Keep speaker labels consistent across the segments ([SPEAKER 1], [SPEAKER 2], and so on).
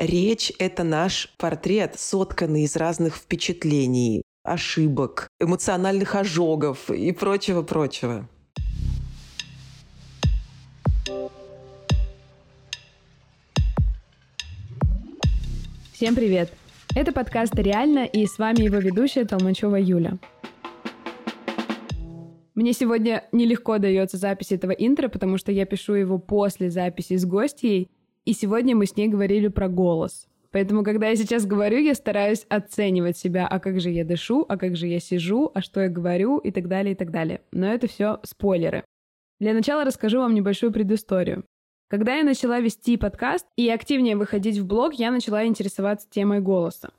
[SPEAKER 1] Речь — это наш портрет, сотканный из разных впечатлений, ошибок, эмоциональных ожогов и прочего-прочего.
[SPEAKER 2] Всем привет! Это подкаст «Реально» и с вами его ведущая Толмачева Юля. Мне сегодня нелегко дается запись этого интро, потому что я пишу его после записи с гостьей, и сегодня мы с ней говорили про голос. Поэтому, когда я сейчас говорю, я стараюсь оценивать себя, а как же я дышу, а как же я сижу, а что я говорю и так далее, и так далее. Но это все спойлеры. Для начала расскажу вам небольшую предысторию. Когда я начала вести подкаст и активнее выходить в блог, я начала интересоваться темой голоса.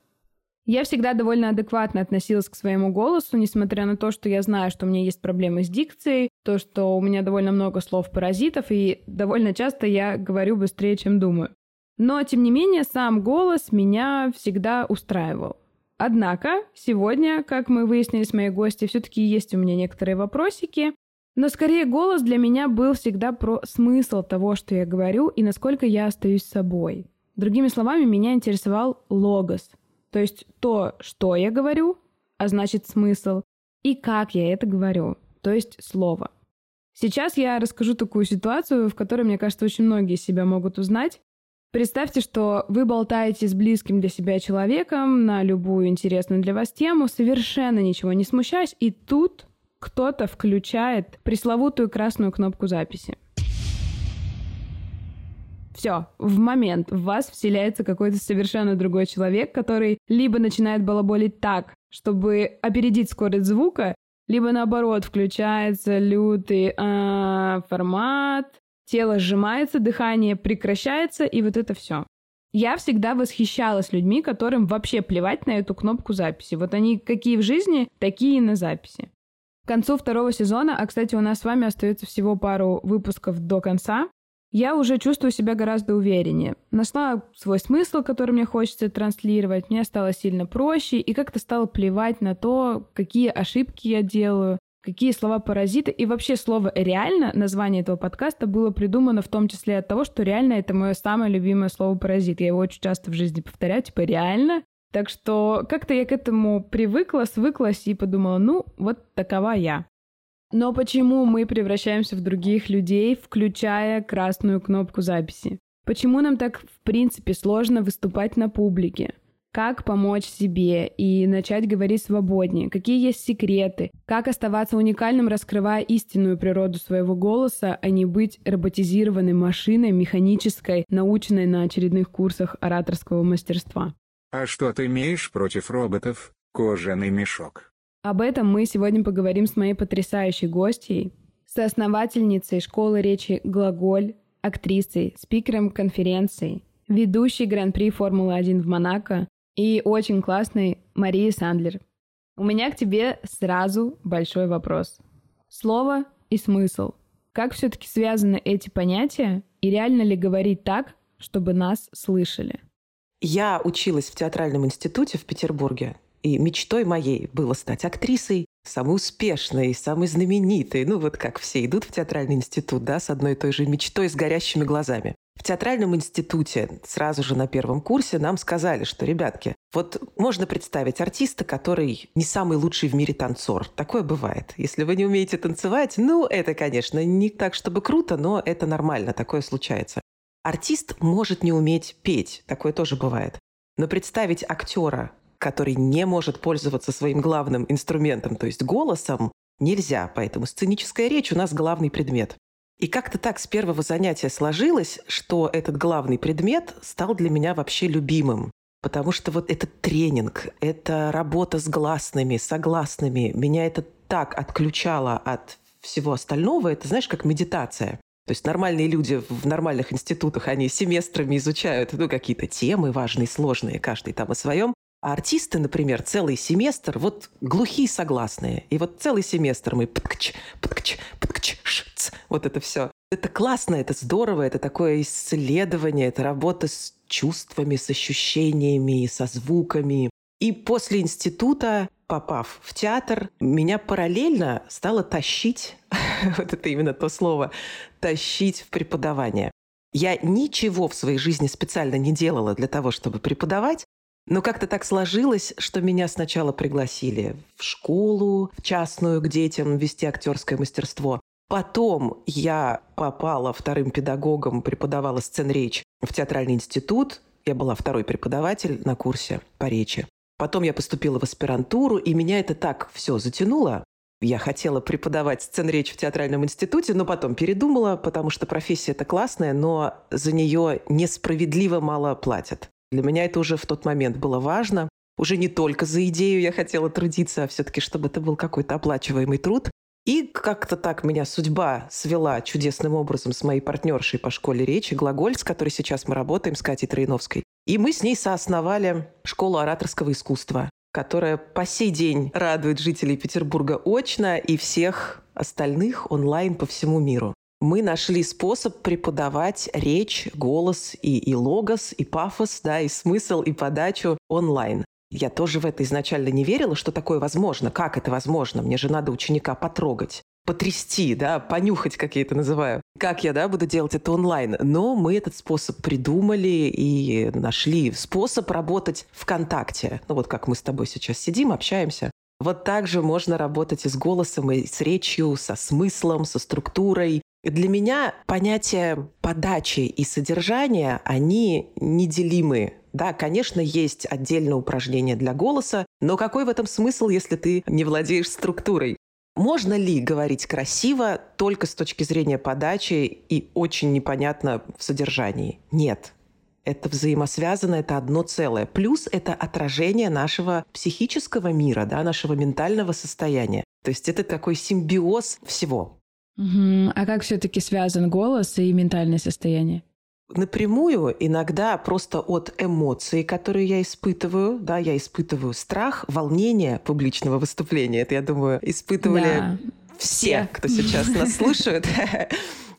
[SPEAKER 2] Я всегда довольно адекватно относилась к своему голосу, несмотря на то, что я знаю, что у меня есть проблемы с дикцией, то, что у меня довольно много слов-паразитов, и довольно часто я говорю быстрее, чем думаю. Но, тем не менее, сам голос меня всегда устраивал. Однако, сегодня, как мы выяснили с моей гостью, все-таки есть у меня некоторые вопросики, но скорее голос для меня был всегда про смысл того, что я говорю, и насколько я остаюсь собой. Другими словами, меня интересовал логос, то есть то, что я говорю, а значит смысл, и как я это говорю, то есть слово. Сейчас я расскажу такую ситуацию, в которой, мне кажется, очень многие себя могут узнать. Представьте, что вы болтаете с близким для себя человеком на любую интересную для вас тему, совершенно ничего не смущаясь, и тут кто-то включает пресловутую красную кнопку записи. Все, в момент в вас вселяется какой-то совершенно другой человек, который либо начинает балаболить так, чтобы опередить скорость звука, либо наоборот включается лютый а, формат, тело сжимается, дыхание прекращается, и вот это все. Я всегда восхищалась людьми, которым вообще плевать на эту кнопку записи. Вот они какие в жизни, такие и на записи. К концу второго сезона, а, кстати, у нас с вами остается всего пару выпусков до конца, я уже чувствую себя гораздо увереннее. Нашла свой смысл, который мне хочется транслировать, мне стало сильно проще, и как-то стало плевать на то, какие ошибки я делаю, какие слова паразиты. И вообще слово «реально», название этого подкаста, было придумано в том числе от того, что реально это мое самое любимое слово «паразит». Я его очень часто в жизни повторяю, типа «реально», так что как-то я к этому привыкла, свыклась и подумала, ну, вот такова я. Но почему мы превращаемся в других людей, включая красную кнопку записи? Почему нам так, в принципе, сложно выступать на публике? Как помочь себе и начать говорить свободнее? Какие есть секреты? Как оставаться уникальным, раскрывая истинную природу своего голоса, а не быть роботизированной машиной, механической, наученной на очередных курсах ораторского мастерства?
[SPEAKER 3] А что ты имеешь против роботов? Кожаный мешок.
[SPEAKER 2] Об этом мы сегодня поговорим с моей потрясающей гостьей, соосновательницей школы речи «Глаголь», актрисой, спикером конференции, ведущей Гран-при Формулы-1 в Монако и очень классной Марией Сандлер. У меня к тебе сразу большой вопрос. Слово и смысл. Как все-таки связаны эти понятия и реально ли говорить так, чтобы нас слышали?
[SPEAKER 1] Я училась в театральном институте в Петербурге, и мечтой моей было стать актрисой, самой успешной, самой знаменитой. Ну вот как все идут в театральный институт, да, с одной и той же мечтой, с горящими глазами. В театральном институте сразу же на первом курсе нам сказали, что, ребятки, вот можно представить артиста, который не самый лучший в мире танцор. Такое бывает. Если вы не умеете танцевать, ну, это, конечно, не так, чтобы круто, но это нормально, такое случается. Артист может не уметь петь, такое тоже бывает. Но представить актера, который не может пользоваться своим главным инструментом, то есть голосом, нельзя. Поэтому сценическая речь у нас главный предмет. И как-то так с первого занятия сложилось, что этот главный предмет стал для меня вообще любимым. Потому что вот этот тренинг, эта работа с гласными, согласными, меня это так отключало от всего остального. Это, знаешь, как медитация. То есть нормальные люди в нормальных институтах, они семестрами изучают ну, какие-то темы важные, сложные, каждый там о своем. А артисты, например, целый семестр, вот глухие согласные. И вот целый семестр мы пткч, пткч, пткч, шц, вот это все. Это классно, это здорово, это такое исследование, это работа с чувствами, с ощущениями, со звуками. И после института попав в театр, меня параллельно стало тащить, вот это именно то слово, тащить в преподавание. Я ничего в своей жизни специально не делала для того, чтобы преподавать, но как-то так сложилось, что меня сначала пригласили в школу, в частную, к детям вести актерское мастерство. Потом я попала вторым педагогом, преподавала сценречь в театральный институт. Я была второй преподаватель на курсе по речи. Потом я поступила в аспирантуру, и меня это так все затянуло. Я хотела преподавать сценречь в театральном институте, но потом передумала, потому что профессия это классная, но за нее несправедливо мало платят. Для меня это уже в тот момент было важно. Уже не только за идею я хотела трудиться, а все-таки, чтобы это был какой-то оплачиваемый труд. И как-то так меня судьба свела чудесным образом с моей партнершей по школе речи Глаголь, с которой сейчас мы работаем, с Катей Троиновской. И мы с ней соосновали школу ораторского искусства, которая по сей день радует жителей Петербурга очно и всех остальных онлайн по всему миру мы нашли способ преподавать речь, голос и, и логос, и пафос, да, и смысл, и подачу онлайн. Я тоже в это изначально не верила, что такое возможно. Как это возможно? Мне же надо ученика потрогать потрясти, да, понюхать, как я это называю. Как я, да, буду делать это онлайн. Но мы этот способ придумали и нашли способ работать ВКонтакте. Ну вот как мы с тобой сейчас сидим, общаемся. Вот так же можно работать и с голосом, и с речью, со смыслом, со структурой. Для меня понятия подачи и содержания, они неделимы. Да, конечно, есть отдельное упражнение для голоса, но какой в этом смысл, если ты не владеешь структурой? Можно ли говорить красиво только с точки зрения подачи и очень непонятно в содержании? Нет. Это взаимосвязано, это одно целое. Плюс это отражение нашего психического мира, да, нашего ментального состояния. То есть это такой симбиоз всего.
[SPEAKER 2] Угу. А как все-таки связан голос и ментальное состояние?
[SPEAKER 1] Напрямую иногда просто от эмоций, которые я испытываю, да, я испытываю страх, волнение публичного выступления. Это, я думаю, испытывали да. все, кто сейчас нас слушает.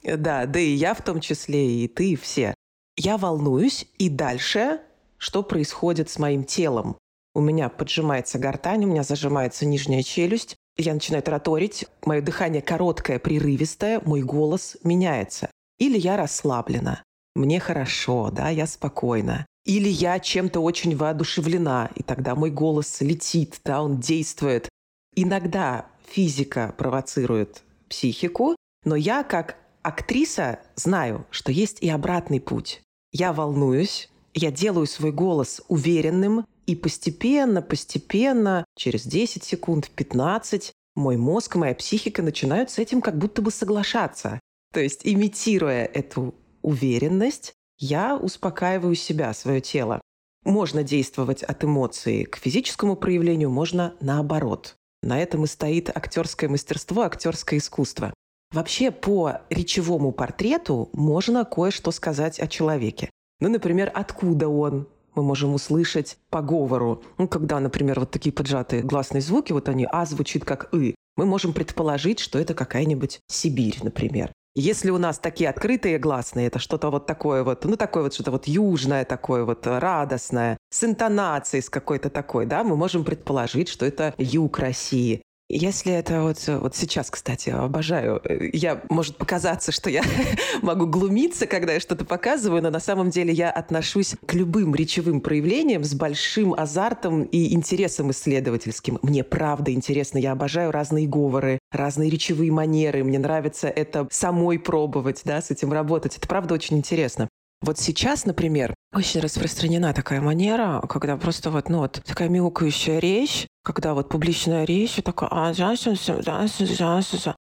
[SPEAKER 1] Да, да и я в том числе, и ты, все. Я волнуюсь, и дальше что происходит с моим телом? У меня поджимается гортань, у меня зажимается нижняя челюсть, я начинаю тараторить, мое дыхание короткое, прерывистое, мой голос меняется. Или я расслаблена, мне хорошо, да, я спокойна. Или я чем-то очень воодушевлена, и тогда мой голос летит, да, он действует. Иногда физика провоцирует психику, но я как актриса знаю, что есть и обратный путь. Я волнуюсь, я делаю свой голос уверенным, и постепенно, постепенно, через 10 секунд, 15, мой мозг, моя психика начинают с этим как будто бы соглашаться. То есть, имитируя эту уверенность, я успокаиваю себя, свое тело. Можно действовать от эмоций к физическому проявлению, можно наоборот. На этом и стоит актерское мастерство, актерское искусство. Вообще по речевому портрету можно кое-что сказать о человеке. Ну, например, откуда он, мы можем услышать по говору. Ну, когда, например, вот такие поджатые гласные звуки, вот они «а» звучит как «ы», мы можем предположить, что это какая-нибудь Сибирь, например. Если у нас такие открытые гласные, это что-то вот такое вот, ну, такое вот что-то вот южное такое вот, радостное, с интонацией с какой-то такой, да, мы можем предположить, что это юг России. Если это вот, вот сейчас, кстати, обожаю, я, может показаться, что я могу глумиться, когда я что-то показываю, но на самом деле я отношусь к любым речевым проявлениям с большим азартом и интересом исследовательским. Мне правда интересно, я обожаю разные говоры, разные речевые манеры, мне нравится это самой пробовать, да, с этим работать. Это правда очень интересно. Вот сейчас, например, очень распространена такая манера, когда просто вот, ну вот, такая мяукающая речь, когда вот публичная речь, такая, а,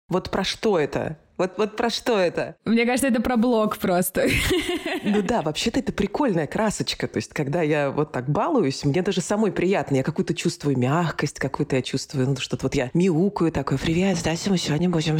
[SPEAKER 1] вот про что это? Вот, вот про что это?
[SPEAKER 2] Мне кажется, это про блог просто.
[SPEAKER 1] Ну да, вообще-то это прикольная красочка. То есть, когда я вот так балуюсь, мне даже самой приятно. Я какую-то чувствую мягкость, какую-то я чувствую, ну что-то вот я мяукаю такой, привет, здравствуйте, мы сегодня будем...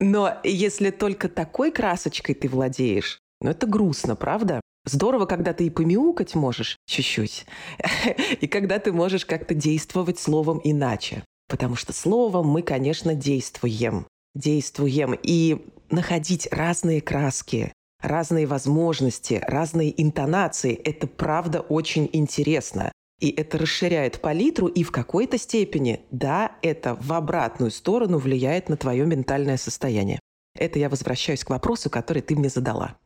[SPEAKER 1] Но если только такой красочкой ты владеешь, ну это грустно, правда? Здорово, когда ты и помяукать можешь чуть-чуть, и когда ты можешь как-то действовать словом иначе. Потому что словом мы, конечно, действуем. Действуем. И находить разные краски, разные возможности, разные интонации – это правда очень интересно. И это расширяет палитру, и в какой-то степени, да, это в обратную сторону влияет на твое ментальное состояние. Это я возвращаюсь к вопросу, который ты мне задала.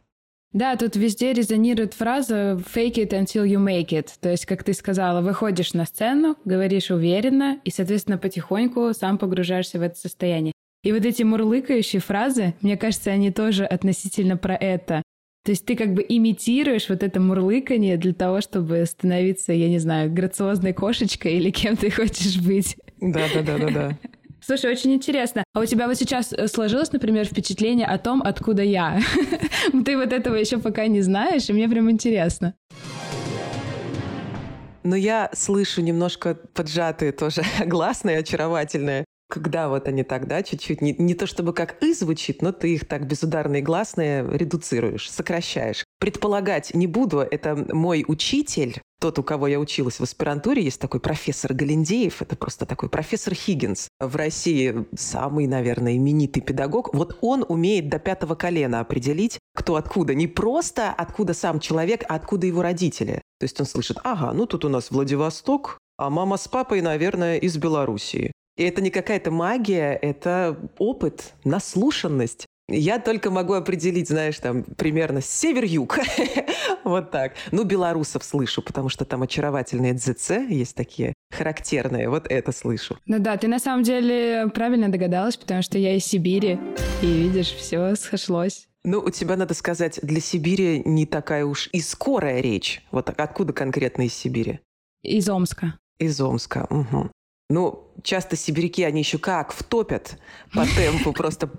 [SPEAKER 2] Да, тут везде резонирует фраза «fake it until you make it». То есть, как ты сказала, выходишь на сцену, говоришь уверенно и, соответственно, потихоньку сам погружаешься в это состояние. И вот эти мурлыкающие фразы, мне кажется, они тоже относительно про это. То есть ты как бы имитируешь вот это мурлыканье для того, чтобы становиться, я не знаю, грациозной кошечкой или кем ты хочешь быть.
[SPEAKER 1] Да-да-да-да-да.
[SPEAKER 2] Слушай, очень интересно. А у тебя вот сейчас э, сложилось, например, впечатление о том, откуда я? Ты вот этого еще пока не знаешь, и мне прям интересно.
[SPEAKER 1] Но я слышу немножко поджатые тоже гласные, очаровательные когда вот они так, да, чуть-чуть, не, не то чтобы как «и» звучит, но ты их так безударные гласные редуцируешь, сокращаешь. Предполагать не буду, это мой учитель, тот, у кого я училась в аспирантуре, есть такой профессор Галиндеев, это просто такой профессор Хиггинс. В России самый, наверное, именитый педагог. Вот он умеет до пятого колена определить, кто откуда. Не просто откуда сам человек, а откуда его родители. То есть он слышит, ага, ну тут у нас Владивосток, а мама с папой, наверное, из Белоруссии. И это не какая-то магия, это опыт, наслушанность. Я только могу определить, знаешь, там примерно север-юг. вот так. Ну, белорусов слышу, потому что там очаровательные ДЗЦ есть такие характерные. Вот это слышу.
[SPEAKER 2] Ну да, ты на самом деле правильно догадалась, потому что я из Сибири. И видишь, все сошлось.
[SPEAKER 1] Ну, у тебя, надо сказать, для Сибири не такая уж и скорая речь. Вот откуда конкретно из Сибири?
[SPEAKER 2] Из Омска.
[SPEAKER 1] Из Омска. Угу. Ну, часто сибиряки, они еще как втопят по темпу, просто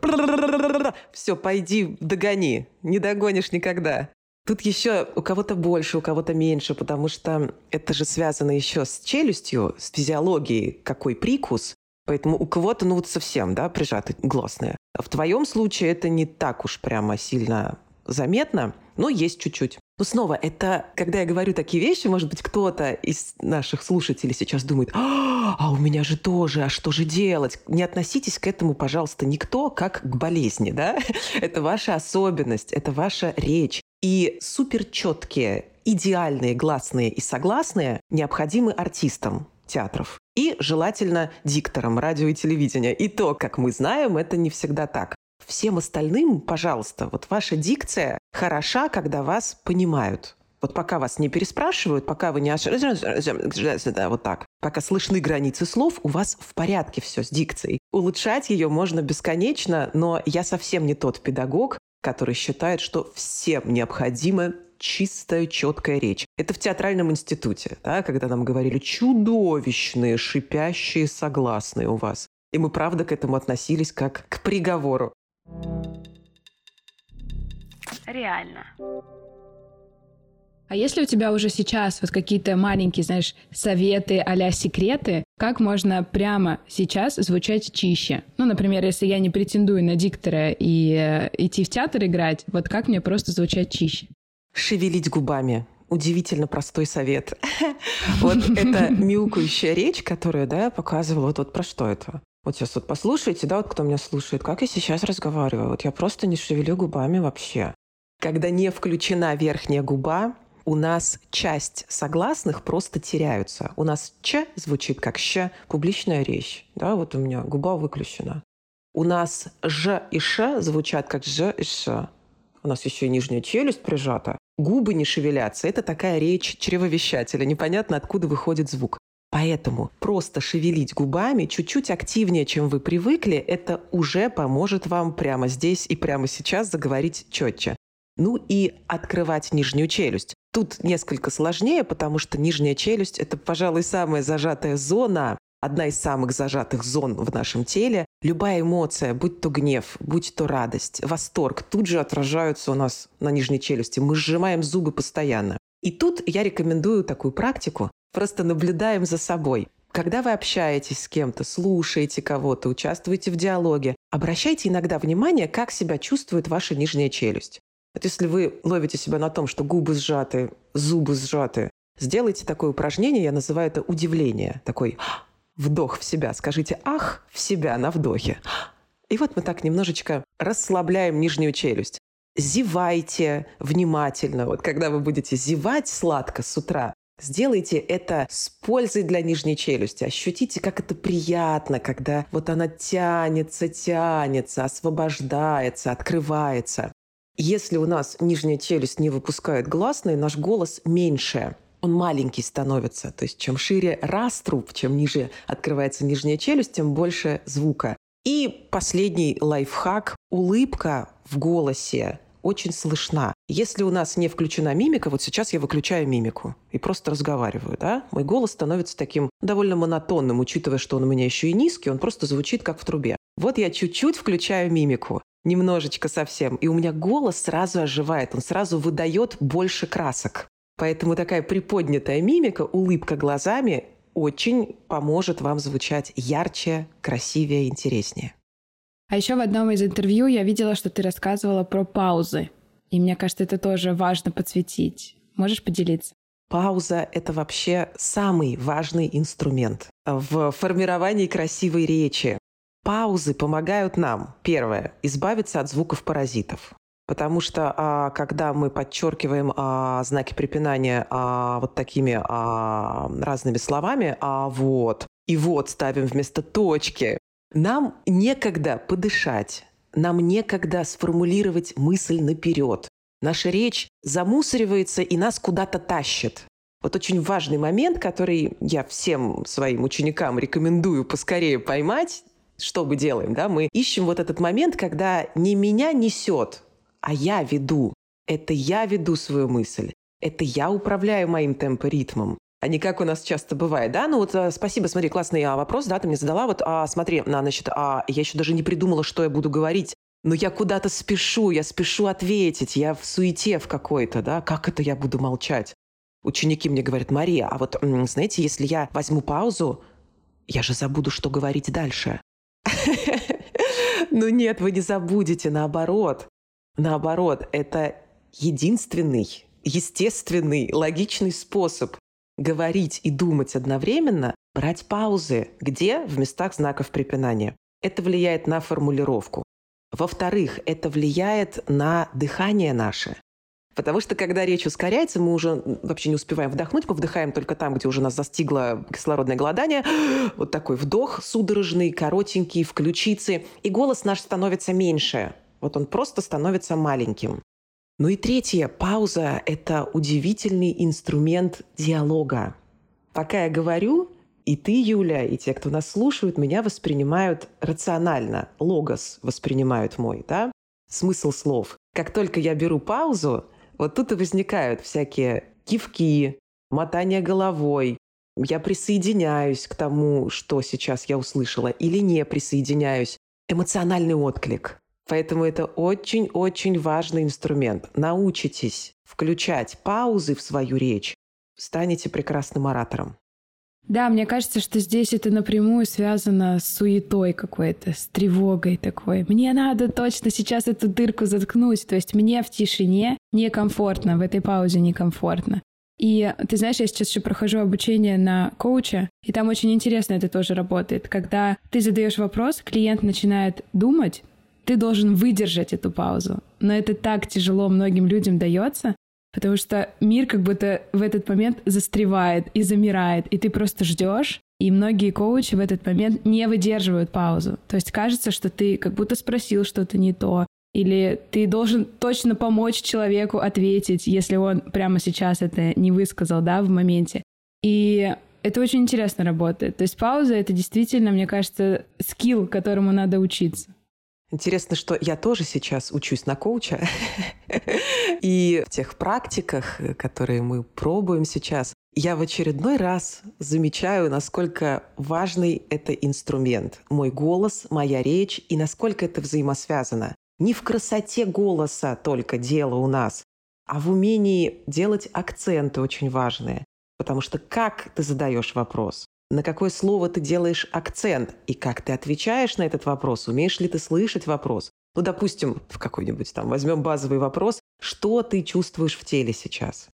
[SPEAKER 1] все, пойди, догони, не догонишь никогда. Тут еще у кого-то больше, у кого-то меньше, потому что это же связано еще с челюстью, с физиологией, какой прикус. Поэтому у кого-то, ну вот совсем, да, прижаты гласные. В твоем случае это не так уж прямо сильно заметно, но есть чуть-чуть. Но снова, это, когда я говорю такие вещи, может быть, кто-то из наших слушателей сейчас думает, а, а у меня же тоже, а что же делать? Не относитесь к этому, пожалуйста, никто как к болезни, да? Это ваша особенность, это ваша речь. И супер четкие, идеальные гласные и согласные необходимы артистам театров. И желательно дикторам радио и телевидения. И то, как мы знаем, это не всегда так. Всем остальным, пожалуйста, вот ваша дикция хороша, когда вас понимают. Вот пока вас не переспрашивают, пока вы не вот так, пока слышны границы слов, у вас в порядке все с дикцией. Улучшать ее можно бесконечно, но я совсем не тот педагог, который считает, что всем необходима чистая, четкая речь. Это в театральном институте, да, когда нам говорили чудовищные, шипящие согласные у вас. И мы, правда, к этому относились как к приговору.
[SPEAKER 2] Реально. А если у тебя уже сейчас вот какие-то маленькие, знаешь, советы а секреты, как можно прямо сейчас звучать чище? Ну, например, если я не претендую на диктора и э, идти в театр играть, вот как мне просто звучать чище?
[SPEAKER 1] Шевелить губами удивительно простой совет. Вот эта мяукающая речь, которую, да, я показывала, вот, вот про что это? Вот сейчас вот послушайте, да, вот кто меня слушает, как я сейчас разговариваю. Вот я просто не шевелю губами вообще. Когда не включена верхняя губа, у нас часть согласных просто теряются. У нас «ч» звучит как «щ», публичная речь. Да, вот у меня губа выключена. У нас «ж» и «ш» звучат как «ж» и «ш». У нас еще и нижняя челюсть прижата. Губы не шевелятся. Это такая речь чревовещателя. Непонятно, откуда выходит звук. Поэтому просто шевелить губами чуть-чуть активнее, чем вы привыкли, это уже поможет вам прямо здесь и прямо сейчас заговорить четче. Ну и открывать нижнюю челюсть. Тут несколько сложнее, потому что нижняя челюсть – это, пожалуй, самая зажатая зона, одна из самых зажатых зон в нашем теле. Любая эмоция, будь то гнев, будь то радость, восторг, тут же отражаются у нас на нижней челюсти. Мы сжимаем зубы постоянно. И тут я рекомендую такую практику. Просто наблюдаем за собой. Когда вы общаетесь с кем-то, слушаете кого-то, участвуете в диалоге, обращайте иногда внимание, как себя чувствует ваша нижняя челюсть. Вот если вы ловите себя на том, что губы сжаты, зубы сжаты, сделайте такое упражнение, я называю это удивление. Такой вдох в себя. Скажите «ах» в себя на вдохе. И вот мы так немножечко расслабляем нижнюю челюсть. Зевайте внимательно. Вот когда вы будете зевать сладко с утра, Сделайте это с пользой для нижней челюсти. Ощутите, как это приятно, когда вот она тянется, тянется, освобождается, открывается. Если у нас нижняя челюсть не выпускает гласные, наш голос меньше он маленький становится. То есть чем шире раструб, чем ниже открывается нижняя челюсть, тем больше звука. И последний лайфхак – улыбка в голосе очень слышна. Если у нас не включена мимика, вот сейчас я выключаю мимику и просто разговариваю, да, мой голос становится таким довольно монотонным, учитывая, что он у меня еще и низкий, он просто звучит как в трубе. Вот я чуть-чуть включаю мимику, немножечко совсем, и у меня голос сразу оживает, он сразу выдает больше красок. Поэтому такая приподнятая мимика, улыбка глазами очень поможет вам звучать ярче, красивее, интереснее.
[SPEAKER 2] А еще в одном из интервью я видела, что ты рассказывала про паузы. И мне кажется, это тоже важно подсветить. Можешь поделиться?
[SPEAKER 1] Пауза — это вообще самый важный инструмент в формировании красивой речи. Паузы помогают нам, первое, избавиться от звуков паразитов. Потому что а, когда мы подчеркиваем а, знаки препинания а, вот такими а, разными словами, а вот, и вот ставим вместо точки, нам некогда подышать, нам некогда сформулировать мысль наперед. Наша речь замусоривается и нас куда-то тащит. Вот очень важный момент, который я всем своим ученикам рекомендую поскорее поймать, что мы делаем, да, мы ищем вот этот момент, когда не меня несет, а я веду. Это я веду свою мысль. Это я управляю моим темпоритмом а не как у нас часто бывает, да? Ну вот э, спасибо, смотри, классный а, вопрос, да, ты мне задала. Вот, а, смотри, а, значит, а, я еще даже не придумала, что я буду говорить. Но я куда-то спешу, я спешу ответить, я в суете в какой-то, да? Как это я буду молчать? Ученики мне говорят, Мария, а вот, знаете, если я возьму паузу, я же забуду, что говорить дальше. Ну нет, вы не забудете, наоборот. Наоборот, это единственный, естественный, логичный способ говорить и думать одновременно, брать паузы. Где? В местах знаков препинания. Это влияет на формулировку. Во-вторых, это влияет на дыхание наше. Потому что когда речь ускоряется, мы уже вообще не успеваем вдохнуть, мы вдыхаем только там, где уже нас застигло кислородное голодание. Вот такой вдох судорожный, коротенький, в ключице. И голос наш становится меньше. Вот он просто становится маленьким. Ну и третье, пауза – это удивительный инструмент диалога. Пока я говорю, и ты, Юля, и те, кто нас слушают, меня воспринимают рационально. Логос воспринимают мой, да? Смысл слов. Как только я беру паузу, вот тут и возникают всякие кивки, мотание головой. Я присоединяюсь к тому, что сейчас я услышала, или не присоединяюсь. Эмоциональный отклик. Поэтому это очень-очень важный инструмент. Научитесь включать паузы в свою речь, станете прекрасным оратором.
[SPEAKER 2] Да, мне кажется, что здесь это напрямую связано с суетой какой-то, с тревогой такой. Мне надо точно сейчас эту дырку заткнуть. То есть мне в тишине некомфортно, в этой паузе некомфортно. И ты знаешь, я сейчас еще прохожу обучение на коуча, и там очень интересно это тоже работает. Когда ты задаешь вопрос, клиент начинает думать, ты должен выдержать эту паузу. Но это так тяжело многим людям дается, потому что мир как будто в этот момент застревает и замирает, и ты просто ждешь, и многие коучи в этот момент не выдерживают паузу. То есть кажется, что ты как будто спросил что-то не то, или ты должен точно помочь человеку ответить, если он прямо сейчас это не высказал, да, в моменте. И это очень интересно работает. То есть пауза — это действительно, мне кажется, скилл, которому надо учиться.
[SPEAKER 1] Интересно, что я тоже сейчас учусь на коуча. И в тех практиках, которые мы пробуем сейчас, я в очередной раз замечаю, насколько важный это инструмент. Мой голос, моя речь и насколько это взаимосвязано. Не в красоте голоса только дело у нас, а в умении делать акценты очень важные. Потому что как ты задаешь вопрос, на какое слово ты делаешь акцент и как ты отвечаешь на этот вопрос, умеешь ли ты слышать вопрос. Ну, допустим, в какой-нибудь там возьмем базовый вопрос, что ты чувствуешь в теле сейчас.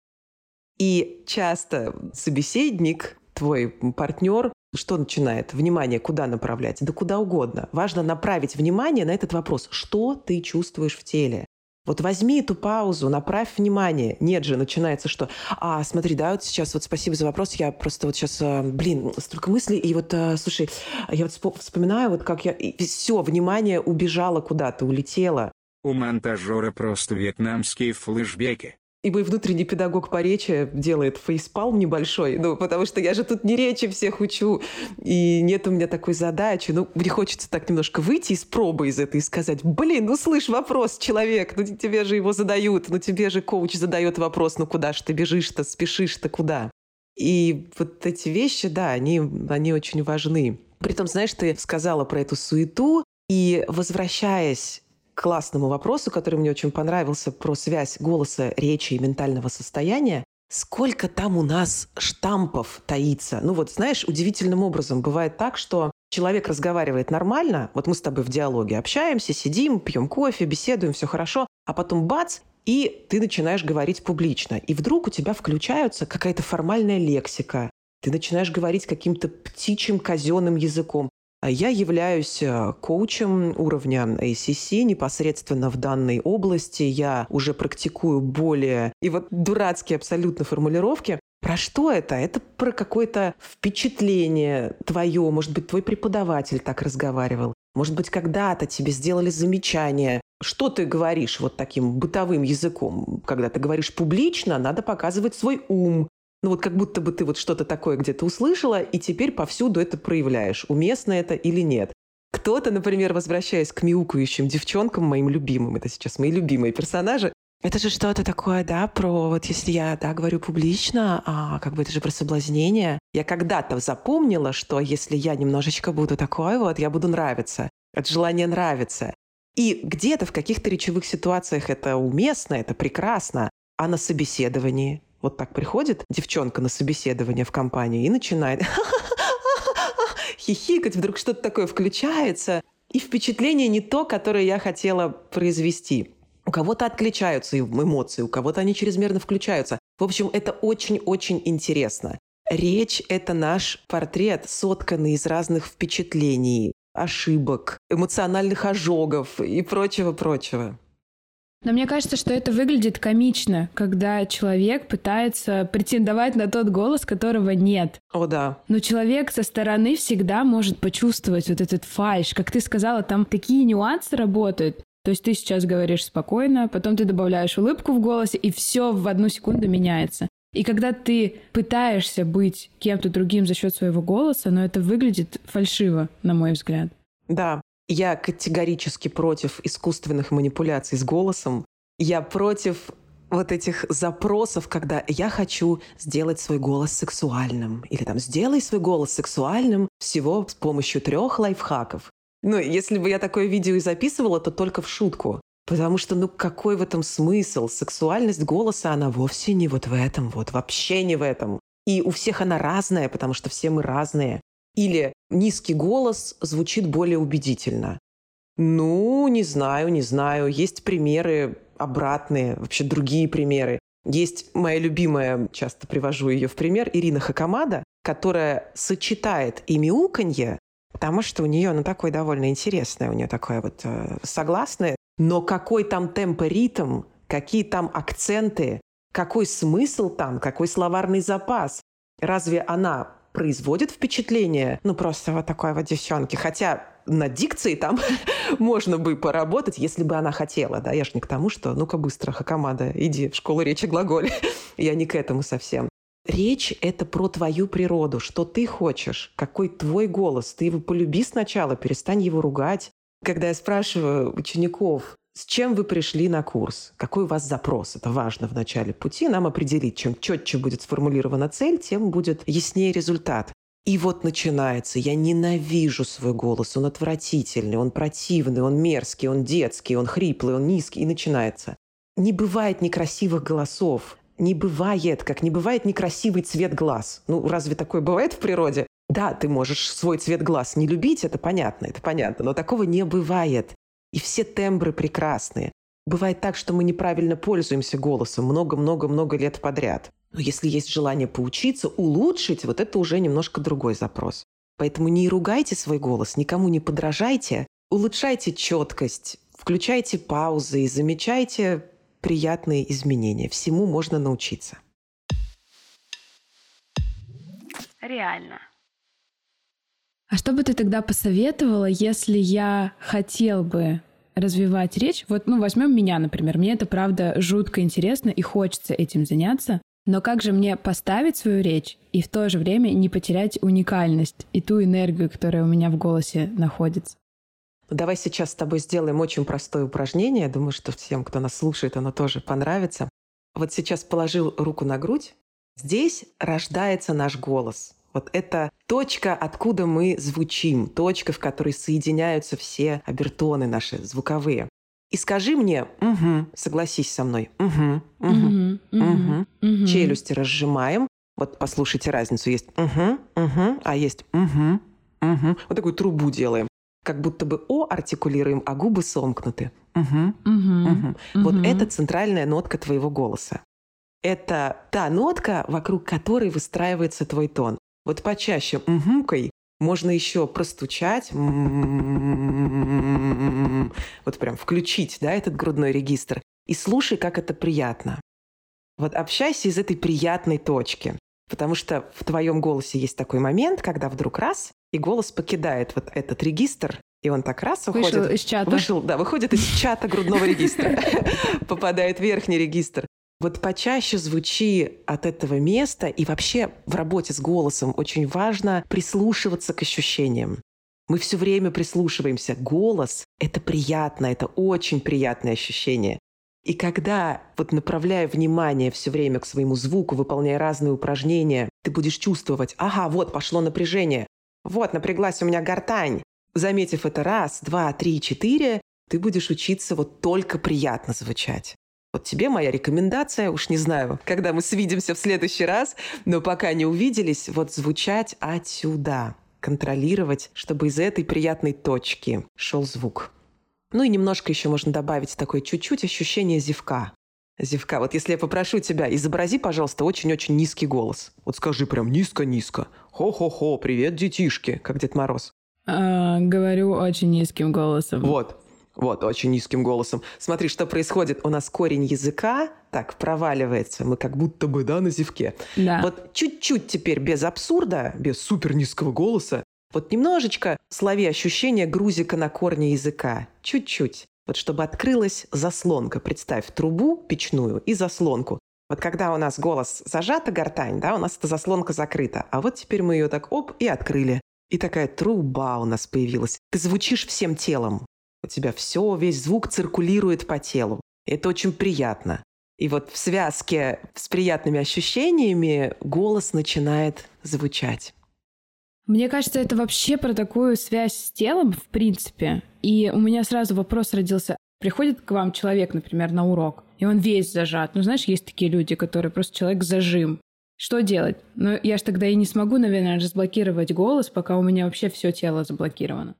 [SPEAKER 1] И часто собеседник, твой партнер, что начинает? Внимание куда направлять? Да куда угодно. Важно направить внимание на этот вопрос. Что ты чувствуешь в теле? Вот возьми эту паузу, направь внимание. Нет же, начинается что? А, смотри, да, вот сейчас вот спасибо за вопрос. Я просто вот сейчас, э, блин, столько мыслей. И вот, э, слушай, я вот вспоминаю, вот как я... Все, внимание убежало куда-то, улетело.
[SPEAKER 3] У монтажера просто вьетнамские флешбеки.
[SPEAKER 1] И мой внутренний педагог по речи делает фейспалм небольшой, ну, потому что я же тут не речи всех учу, и нет у меня такой задачи. Ну, мне хочется так немножко выйти из пробы из этой и сказать, блин, ну, слышь, вопрос, человек, ну, тебе же его задают, ну, тебе же коуч задает вопрос, ну, куда же ты бежишь-то, спешишь-то куда? И вот эти вещи, да, они, они очень важны. Притом, знаешь, ты сказала про эту суету, и возвращаясь классному вопросу, который мне очень понравился, про связь голоса, речи и ментального состояния, сколько там у нас штампов таится. Ну вот, знаешь, удивительным образом бывает так, что человек разговаривает нормально, вот мы с тобой в диалоге общаемся, сидим, пьем кофе, беседуем, все хорошо, а потом бац, и ты начинаешь говорить публично. И вдруг у тебя включаются какая-то формальная лексика, ты начинаешь говорить каким-то птичьим казенным языком. А я являюсь э, коучем уровня ACC непосредственно в данной области. Я уже практикую более... И вот дурацкие абсолютно формулировки. Про что это? Это про какое-то впечатление твое. Может быть, твой преподаватель так разговаривал. Может быть, когда-то тебе сделали замечание. Что ты говоришь вот таким бытовым языком? Когда ты говоришь публично, надо показывать свой ум, ну вот как будто бы ты вот что-то такое где-то услышала, и теперь повсюду это проявляешь, уместно это или нет. Кто-то, например, возвращаясь к мяукающим девчонкам, моим любимым, это сейчас мои любимые персонажи, это же что-то такое, да, про вот если я, да, говорю публично, а как бы это же про соблазнение. Я когда-то запомнила, что если я немножечко буду такой вот, я буду нравиться. от желания нравится. И где-то в каких-то речевых ситуациях это уместно, это прекрасно, а на собеседовании вот так приходит девчонка на собеседование в компанию и начинает хихикать, вдруг что-то такое включается, и впечатление не то, которое я хотела произвести. У кого-то отключаются эмоции, у кого-то они чрезмерно включаются. В общем, это очень-очень интересно. Речь — это наш портрет, сотканный из разных впечатлений, ошибок, эмоциональных ожогов и прочего-прочего.
[SPEAKER 2] Но мне кажется, что это выглядит комично, когда человек пытается претендовать на тот голос, которого нет.
[SPEAKER 1] О, да.
[SPEAKER 2] Но человек со стороны всегда может почувствовать вот этот фальш. Как ты сказала, там такие нюансы работают. То есть ты сейчас говоришь спокойно, потом ты добавляешь улыбку в голосе, и все в одну секунду меняется. И когда ты пытаешься быть кем-то другим за счет своего голоса, но это выглядит фальшиво, на мой взгляд.
[SPEAKER 1] Да, я категорически против искусственных манипуляций с голосом. Я против вот этих запросов, когда я хочу сделать свой голос сексуальным. Или там сделай свой голос сексуальным всего с помощью трех лайфхаков. Ну, если бы я такое видео и записывала, то только в шутку. Потому что, ну, какой в этом смысл? Сексуальность голоса, она вовсе не вот в этом, вот вообще не в этом. И у всех она разная, потому что все мы разные. Или низкий голос звучит более убедительно. Ну, не знаю, не знаю. Есть примеры обратные, вообще другие примеры. Есть моя любимая, часто привожу ее в пример, Ирина Хакамада, которая сочетает и мяуканье, потому что у нее, ну, такое довольно интересное, у нее такое вот э, согласное, но какой там темп и ритм, какие там акценты, какой смысл там, какой словарный запас. Разве она производит впечатление, ну, просто вот такой вот девчонки. Хотя на дикции там можно бы поработать, если бы она хотела, да. Я же не к тому, что ну-ка быстро, Хакамада, иди в школу речи глаголе. Я не к этому совсем. Речь — это про твою природу, что ты хочешь, какой твой голос. Ты его полюби сначала, перестань его ругать. Когда я спрашиваю учеников, с чем вы пришли на курс? Какой у вас запрос? Это важно в начале пути нам определить. Чем четче будет сформулирована цель, тем будет яснее результат. И вот начинается. Я ненавижу свой голос. Он отвратительный, он противный, он мерзкий, он детский, он хриплый, он низкий. И начинается. Не бывает некрасивых голосов. Не бывает, как не бывает некрасивый цвет глаз. Ну, разве такое бывает в природе? Да, ты можешь свой цвет глаз не любить, это понятно, это понятно, но такого не бывает. И все тембры прекрасные. Бывает так, что мы неправильно пользуемся голосом много-много-много лет подряд. Но если есть желание поучиться, улучшить, вот это уже немножко другой запрос. Поэтому не ругайте свой голос, никому не подражайте, улучшайте четкость, включайте паузы и замечайте приятные изменения. Всему можно научиться.
[SPEAKER 2] Реально. А что бы ты тогда посоветовала, если я хотел бы развивать речь, вот, ну, возьмем меня, например, мне это, правда, жутко интересно и хочется этим заняться, но как же мне поставить свою речь и в то же время не потерять уникальность и ту энергию, которая у меня в голосе находится?
[SPEAKER 1] Давай сейчас с тобой сделаем очень простое упражнение. Я думаю, что всем, кто нас слушает, оно тоже понравится. Вот сейчас положил руку на грудь. Здесь рождается наш голос. Вот это точка, откуда мы звучим, точка, в которой соединяются все обертоны наши звуковые. И скажи мне, угу, согласись со мной, угу, угу, угу, угу. Челюсти разжимаем. Вот послушайте разницу. Есть угу, угу, а есть угу, угу. Вот такую трубу делаем. Как будто бы О артикулируем, а губы сомкнуты. Угу, угу, угу. Вот это центральная нотка твоего голоса. Это та нотка, вокруг которой выстраивается твой тон. Вот почаще угукай можно еще простучать, вот прям включить, да, этот грудной регистр, и слушай, как это приятно. Вот общайся из этой приятной точки, потому что в твоем голосе есть такой момент, когда вдруг раз, и голос покидает вот этот регистр, и он так раз уходит.
[SPEAKER 2] Вышел из чата.
[SPEAKER 1] Вышел, да, выходит из чата грудного регистра, попадает в верхний регистр. Вот почаще звучи от этого места, и вообще в работе с голосом очень важно прислушиваться к ощущениям. Мы все время прислушиваемся. Голос — это приятно, это очень приятное ощущение. И когда, вот направляя внимание все время к своему звуку, выполняя разные упражнения, ты будешь чувствовать, ага, вот пошло напряжение, вот напряглась у меня гортань. Заметив это раз, два, три, четыре, ты будешь учиться вот только приятно звучать. Вот тебе моя рекомендация, уж не знаю, когда мы свидимся в следующий раз, но пока не увиделись, вот звучать отсюда, контролировать, чтобы из этой приятной точки шел звук. Ну и немножко еще можно добавить такое чуть-чуть ощущение зевка. Зевка. Вот если я попрошу тебя, изобрази, пожалуйста, очень-очень низкий голос. Вот скажи прям низко-низко. Хо-хо-хо, привет, детишки, как Дед Мороз.
[SPEAKER 2] А, говорю очень низким голосом.
[SPEAKER 1] Вот. Вот, очень низким голосом. Смотри, что происходит. У нас корень языка так проваливается. Мы как будто бы, да, на зевке.
[SPEAKER 2] Да.
[SPEAKER 1] Вот чуть-чуть теперь без абсурда, без супер низкого голоса, вот немножечко слови ощущение грузика на корне языка. Чуть-чуть. Вот чтобы открылась заслонка. Представь трубу печную и заслонку. Вот когда у нас голос зажата, гортань, да, у нас эта заслонка закрыта. А вот теперь мы ее так оп и открыли. И такая труба у нас появилась. Ты звучишь всем телом. У тебя все, весь звук циркулирует по телу. Это очень приятно. И вот в связке с приятными ощущениями голос начинает звучать.
[SPEAKER 2] Мне кажется, это вообще про такую связь с телом, в принципе. И у меня сразу вопрос родился. Приходит к вам человек, например, на урок, и он весь зажат. Ну, знаешь, есть такие люди, которые просто человек зажим. Что делать? Ну, я же тогда и не смогу, наверное, разблокировать голос, пока у меня вообще все тело заблокировано.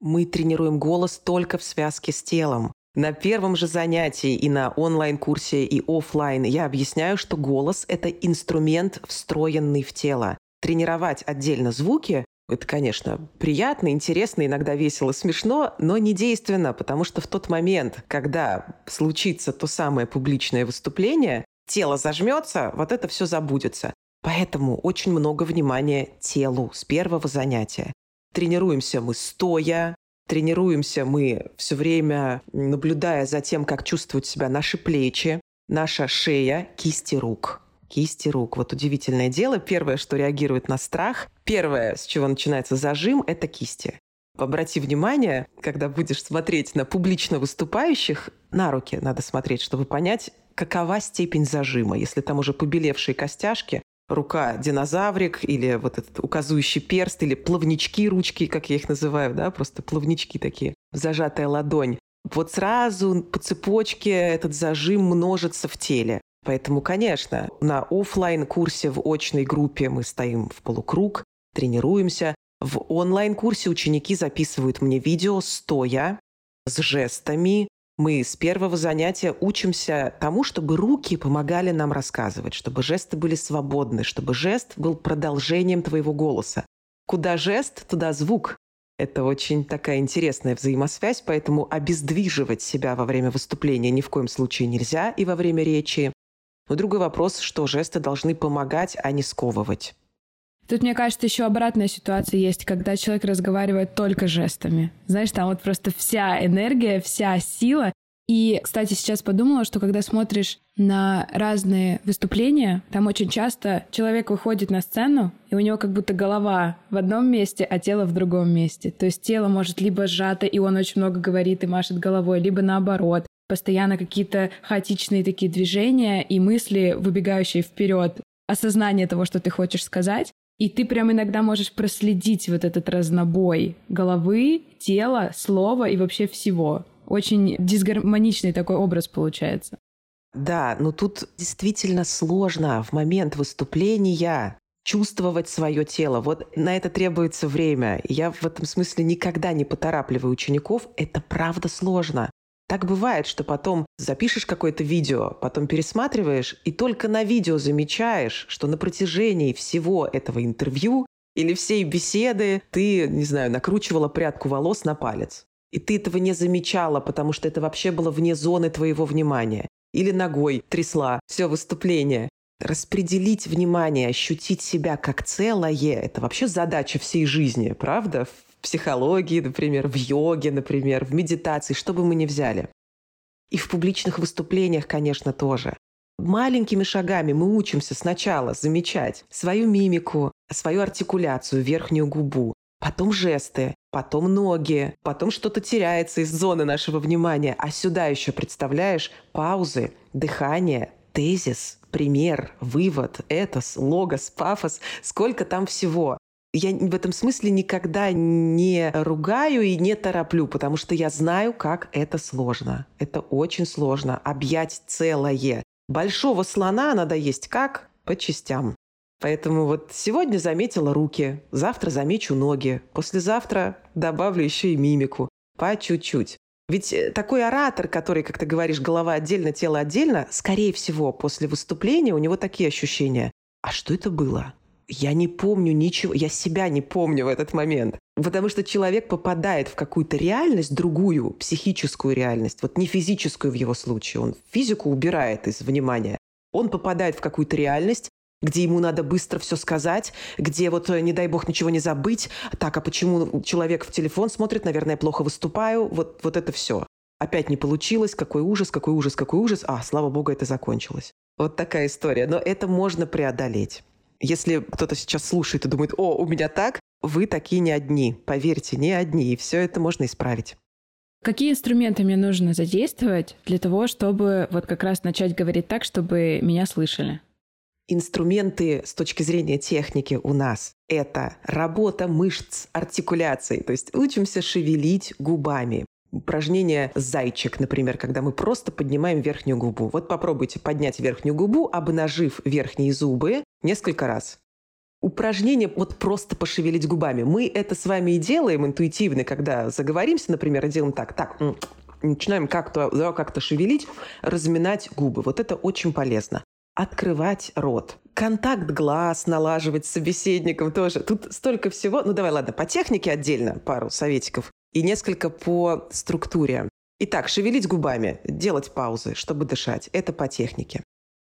[SPEAKER 1] Мы тренируем голос только в связке с телом. На первом же занятии и на онлайн-курсе и офлайн я объясняю, что голос – это инструмент, встроенный в тело. Тренировать отдельно звуки – это, конечно, приятно, интересно, иногда весело, смешно, но не действенно, потому что в тот момент, когда случится то самое публичное выступление, тело зажмется, вот это все забудется. Поэтому очень много внимания телу с первого занятия. Тренируемся мы стоя, тренируемся мы все время, наблюдая за тем, как чувствуют себя наши плечи, наша шея, кисти рук. Кисти рук. Вот удивительное дело. Первое, что реагирует на страх, первое, с чего начинается зажим, это кисти. Обрати внимание, когда будешь смотреть на публично выступающих, на руки надо смотреть, чтобы понять, какова степень зажима. Если там уже побелевшие костяшки, рука динозаврик или вот этот указывающий перст или плавнички ручки, как я их называю, да, просто плавнички такие, зажатая ладонь. Вот сразу по цепочке этот зажим множится в теле. Поэтому, конечно, на офлайн курсе в очной группе мы стоим в полукруг, тренируемся. В онлайн-курсе ученики записывают мне видео стоя, с жестами, мы с первого занятия учимся тому, чтобы руки помогали нам рассказывать, чтобы жесты были свободны, чтобы жест был продолжением твоего голоса. Куда жест, туда звук. Это очень такая интересная взаимосвязь, поэтому обездвиживать себя во время выступления ни в коем случае нельзя и во время речи. Но другой вопрос, что жесты должны помогать, а не сковывать.
[SPEAKER 2] Тут, мне кажется, еще обратная ситуация есть, когда человек разговаривает только жестами. Знаешь, там вот просто вся энергия, вся сила. И, кстати, сейчас подумала, что когда смотришь на разные выступления, там очень часто человек выходит на сцену, и у него как будто голова в одном месте, а тело в другом месте. То есть тело может либо сжато, и он очень много говорит и машет головой, либо наоборот. Постоянно какие-то хаотичные такие движения и мысли, выбегающие вперед, осознание того, что ты хочешь сказать. И ты прям иногда можешь проследить вот этот разнобой головы, тела, слова и вообще всего. Очень дисгармоничный такой образ получается.
[SPEAKER 1] Да, но тут действительно сложно в момент выступления чувствовать свое тело. Вот на это требуется время. Я в этом смысле никогда не поторапливаю учеников. Это правда сложно. Так бывает, что потом запишешь какое-то видео, потом пересматриваешь, и только на видео замечаешь, что на протяжении всего этого интервью или всей беседы ты, не знаю, накручивала прядку волос на палец. И ты этого не замечала, потому что это вообще было вне зоны твоего внимания. Или ногой трясла все выступление. Распределить внимание, ощутить себя как целое – это вообще задача всей жизни, правда? Психологии, например, в йоге, например, в медитации, что бы мы ни взяли. И в публичных выступлениях, конечно, тоже. Маленькими шагами мы учимся сначала замечать свою мимику, свою артикуляцию, верхнюю губу, потом жесты, потом ноги, потом что-то теряется из зоны нашего внимания, а сюда еще представляешь паузы, дыхание, тезис, пример, вывод, этос, логос, пафос, сколько там всего. Я в этом смысле никогда не ругаю и не тороплю, потому что я знаю, как это сложно. Это очень сложно. Объять целое. Большого слона надо есть как? По частям. Поэтому вот сегодня заметила руки, завтра замечу ноги, послезавтра добавлю еще и мимику. По чуть-чуть. Ведь э, такой оратор, который, как ты говоришь, голова отдельно, тело отдельно, скорее всего, после выступления у него такие ощущения. А что это было? Я не помню ничего, я себя не помню в этот момент. Потому что человек попадает в какую-то реальность, другую, психическую реальность, вот не физическую в его случае, он физику убирает из внимания. Он попадает в какую-то реальность, где ему надо быстро все сказать, где вот, э, не дай бог, ничего не забыть. Так, а почему человек в телефон смотрит, наверное, я плохо выступаю, вот, вот это все. Опять не получилось, какой ужас, какой ужас, какой ужас. А, слава богу, это закончилось. Вот такая история. Но это можно преодолеть. Если кто-то сейчас слушает и думает, о, у меня так, вы такие не одни. Поверьте, не одни. И все это можно исправить.
[SPEAKER 2] Какие инструменты мне нужно задействовать для того, чтобы вот как раз начать говорить так, чтобы меня слышали?
[SPEAKER 1] Инструменты с точки зрения техники у нас – это работа мышц артикуляции, то есть учимся шевелить губами, упражнение «зайчик», например, когда мы просто поднимаем верхнюю губу. Вот попробуйте поднять верхнюю губу, обнажив верхние зубы несколько раз. Упражнение вот просто пошевелить губами. Мы это с вами и делаем интуитивно, когда заговоримся, например, и делаем так, так, начинаем как-то да, как шевелить, разминать губы. Вот это очень полезно. Открывать рот. Контакт глаз налаживать с собеседником тоже. Тут столько всего. Ну давай, ладно, по технике отдельно пару советиков и несколько по структуре. Итак, шевелить губами, делать паузы, чтобы дышать. Это по технике.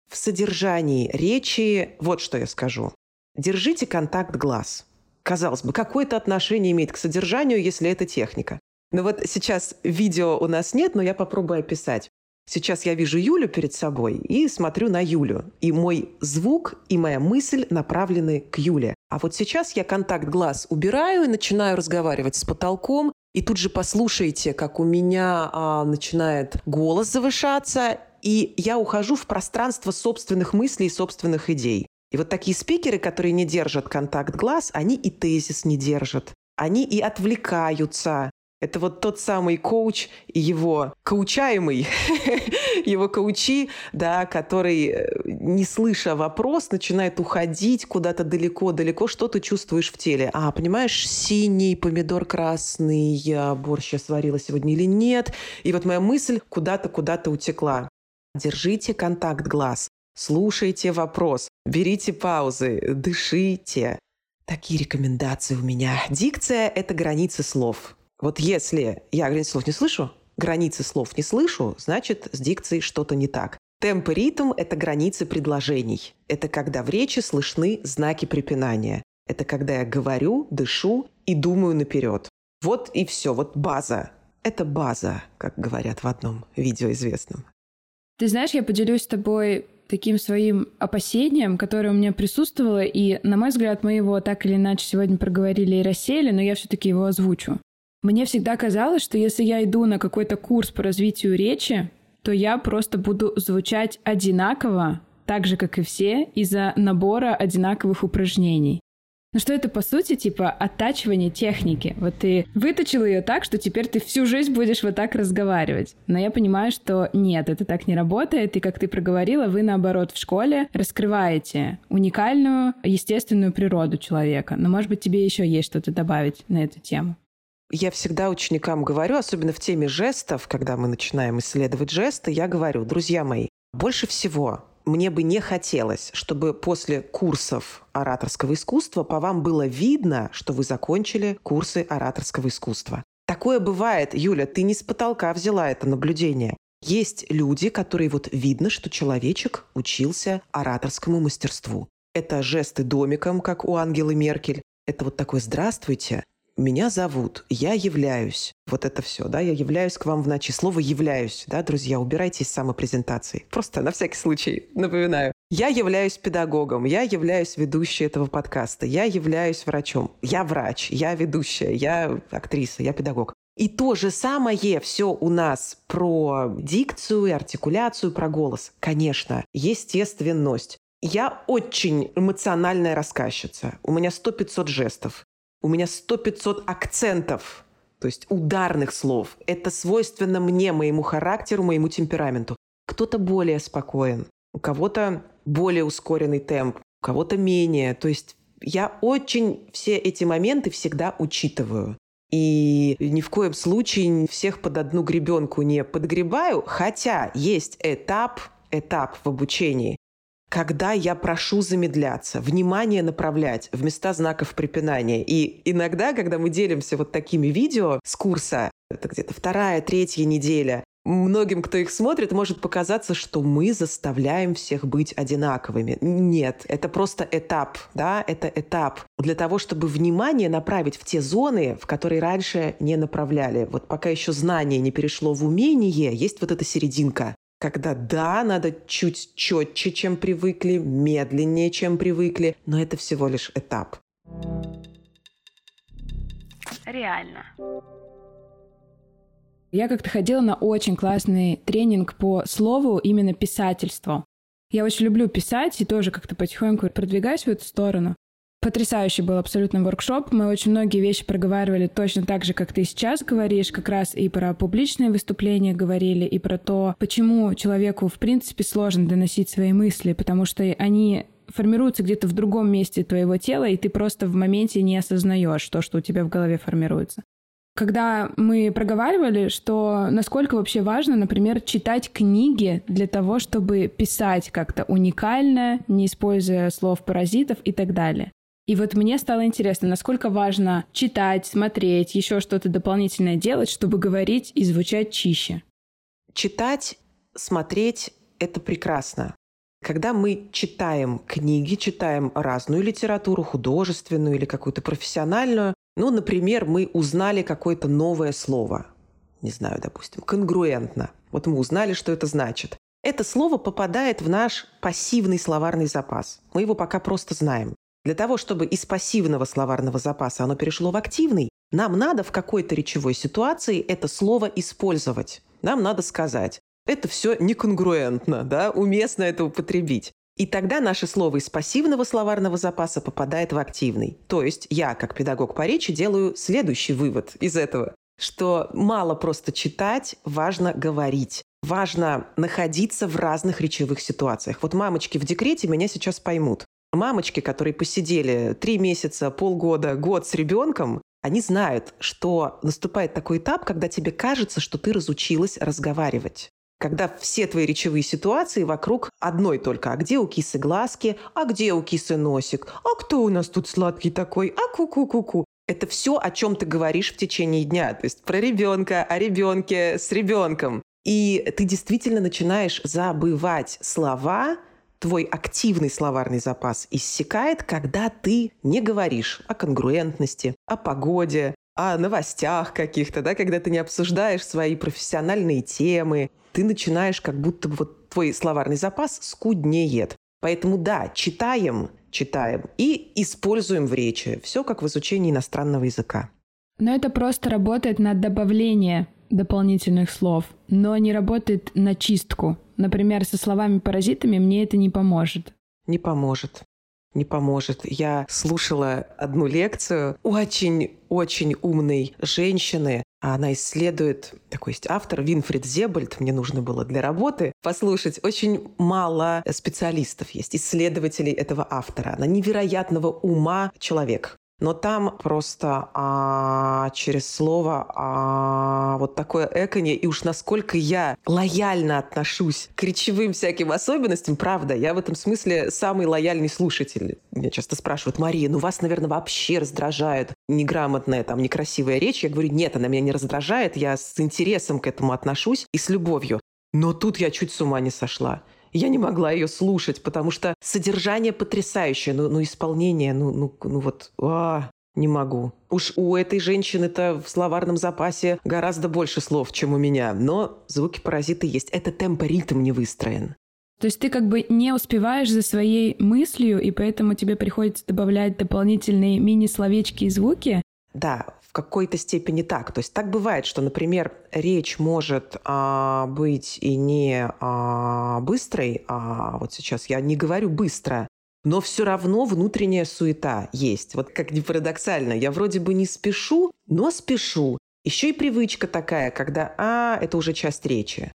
[SPEAKER 1] В содержании речи вот что я скажу. Держите контакт глаз. Казалось бы, какое-то отношение имеет к содержанию, если это техника. Но вот сейчас видео у нас нет, но я попробую описать. Сейчас я вижу Юлю перед собой и смотрю на Юлю. И мой звук и моя мысль направлены к Юле. А вот сейчас я контакт глаз убираю и начинаю разговаривать с потолком и тут же послушайте, как у меня а, начинает голос завышаться, и я ухожу в пространство собственных мыслей и собственных идей. И вот такие спикеры, которые не держат контакт глаз, они и тезис не держат. Они и отвлекаются. Это вот тот самый коуч и его коучаемый, его коучи, да, который, э, не слыша вопрос, начинает уходить куда-то далеко-далеко. Что ты чувствуешь в теле? А, понимаешь, синий, помидор красный, борщ я сварила сегодня или нет? И вот моя мысль куда-то, куда-то утекла. Держите контакт глаз, слушайте вопрос, берите паузы, дышите. Такие рекомендации у меня. Дикция – это границы слов. Вот если я границы слов не слышу, границы слов не слышу, значит, с дикцией что-то не так. Темп и ритм – это границы предложений. Это когда в речи слышны знаки препинания. Это когда я говорю, дышу и думаю наперед. Вот и все, вот база. Это база, как говорят в одном видео известном.
[SPEAKER 2] Ты знаешь, я поделюсь с тобой таким своим опасением, которое у меня присутствовало, и, на мой взгляд, мы его так или иначе сегодня проговорили и рассеяли, но я все-таки его озвучу. Мне всегда казалось, что если я иду на какой-то курс по развитию речи, то я просто буду звучать одинаково, так же, как и все, из-за набора одинаковых упражнений. Ну что это, по сути, типа оттачивание техники. Вот ты выточил ее так, что теперь ты всю жизнь будешь вот так разговаривать. Но я понимаю, что нет, это так не работает. И как ты проговорила, вы, наоборот, в школе раскрываете уникальную, естественную природу человека. Но, может быть, тебе еще есть что-то добавить на эту тему?
[SPEAKER 1] Я всегда ученикам говорю, особенно в теме жестов, когда мы начинаем исследовать жесты, я говорю, друзья мои, больше всего мне бы не хотелось, чтобы после курсов ораторского искусства по вам было видно, что вы закончили курсы ораторского искусства. Такое бывает, Юля, ты не с потолка взяла это наблюдение. Есть люди, которые вот видно, что человечек учился ораторскому мастерству. Это жесты домиком, как у Ангелы Меркель. Это вот такое «здравствуйте», меня зовут, я являюсь. Вот это все, да, я являюсь к вам в ночи. Слово «являюсь», да, друзья, убирайте из самопрезентации. Просто на всякий случай напоминаю. Я являюсь педагогом, я являюсь ведущей этого подкаста, я являюсь врачом, я врач, я ведущая, я актриса, я педагог. И то же самое все у нас про дикцию, артикуляцию, про голос. Конечно, естественность. Я очень эмоциональная рассказчица. У меня 100-500 жестов. У меня сто пятьсот акцентов, то есть ударных слов. Это свойственно мне, моему характеру, моему темпераменту. Кто-то более спокоен, у кого-то более ускоренный темп, у кого-то менее. То есть я очень все эти моменты всегда учитываю. И ни в коем случае всех под одну гребенку не подгребаю, хотя есть этап, этап в обучении, когда я прошу замедляться, внимание направлять в места знаков препинания. И иногда, когда мы делимся вот такими видео с курса, это где-то вторая, третья неделя, многим, кто их смотрит, может показаться, что мы заставляем всех быть одинаковыми. Нет, это просто этап, да, это этап для того, чтобы внимание направить в те зоны, в которые раньше не направляли. Вот пока еще знание не перешло в умение, есть вот эта серединка когда да, надо чуть четче, чем привыкли, медленнее, чем привыкли, но это всего лишь этап.
[SPEAKER 2] Реально. Я как-то ходила на очень классный тренинг по слову, именно писательству. Я очень люблю писать и тоже как-то потихоньку продвигаюсь в эту сторону. Потрясающий был абсолютно воркшоп. Мы очень многие вещи проговаривали точно так же, как ты сейчас говоришь, как раз и про публичные выступления говорили, и про то, почему человеку в принципе сложно доносить свои мысли, потому что они формируются где-то в другом месте твоего тела, и ты просто в моменте не осознаешь то, что у тебя в голове формируется. Когда мы проговаривали, что насколько вообще важно, например, читать книги для того, чтобы писать как-то уникально, не используя слов паразитов и так далее. И вот мне стало интересно, насколько важно читать, смотреть, еще что-то дополнительное делать, чтобы говорить и звучать чище.
[SPEAKER 1] Читать, смотреть – это прекрасно. Когда мы читаем книги, читаем разную литературу, художественную или какую-то профессиональную, ну, например, мы узнали какое-то новое слово, не знаю, допустим, конгруентно. Вот мы узнали, что это значит. Это слово попадает в наш пассивный словарный запас. Мы его пока просто знаем. Для того, чтобы из пассивного словарного запаса оно перешло в активный, нам надо в какой-то речевой ситуации это слово использовать. Нам надо сказать, это все неконгруентно, да, уместно это употребить. И тогда наше слово из пассивного словарного запаса попадает в активный. То есть я, как педагог по речи, делаю следующий вывод из этого, что мало просто читать, важно говорить. Важно находиться в разных речевых ситуациях. Вот мамочки в декрете меня сейчас поймут мамочки, которые посидели три месяца, полгода, год с ребенком, они знают, что наступает такой этап, когда тебе кажется, что ты разучилась разговаривать. Когда все твои речевые ситуации вокруг одной только. А где у кисы глазки? А где у кисы носик? А кто у нас тут сладкий такой? А ку-ку-ку-ку. Это все, о чем ты говоришь в течение дня. То есть про ребенка, о ребенке с ребенком. И ты действительно начинаешь забывать слова, твой активный словарный запас иссякает, когда ты не говоришь о конгруентности, о погоде, о новостях каких-то, да, когда ты не обсуждаешь свои профессиональные темы, ты начинаешь как будто бы вот твой словарный запас скуднеет. Поэтому да, читаем, читаем и используем в речи. Все как в изучении иностранного языка.
[SPEAKER 2] Но это просто работает на добавление дополнительных слов, но не работает на чистку. Например, со словами-паразитами мне это не поможет.
[SPEAKER 1] Не поможет. Не поможет. Я слушала одну лекцию очень-очень умной женщины. Она исследует, такой есть автор, Винфрид Зебальд, мне нужно было для работы послушать. Очень мало специалистов есть, исследователей этого автора. Она невероятного ума человек но там просто а, через слово а, вот такое эконье, и уж насколько я лояльно отношусь к речевым всяким особенностям, правда, я в этом смысле самый лояльный слушатель. Меня часто спрашивают, Мария, ну вас, наверное, вообще раздражает неграмотная, там, некрасивая речь. Я говорю, нет, она меня не раздражает, я с интересом к этому отношусь и с любовью. Но тут я чуть с ума не сошла я не могла ее слушать, потому что содержание потрясающее, ну, ну исполнение, ну, ну, ну вот, а, не могу. Уж у этой женщины-то в словарном запасе гораздо больше слов, чем у меня. Но звуки-паразиты есть. Это темпоритм не выстроен.
[SPEAKER 2] То есть ты как бы не успеваешь за своей мыслью, и поэтому тебе приходится добавлять дополнительные мини-словечки и звуки?
[SPEAKER 1] Да, в какой-то степени так. То есть так бывает, что, например, речь может а, быть и не а, быстрой, а вот сейчас я не говорю быстро, но все равно внутренняя суета есть. Вот как ни парадоксально, я вроде бы не спешу, но спешу. Еще и привычка такая, когда «а» — это уже часть речи.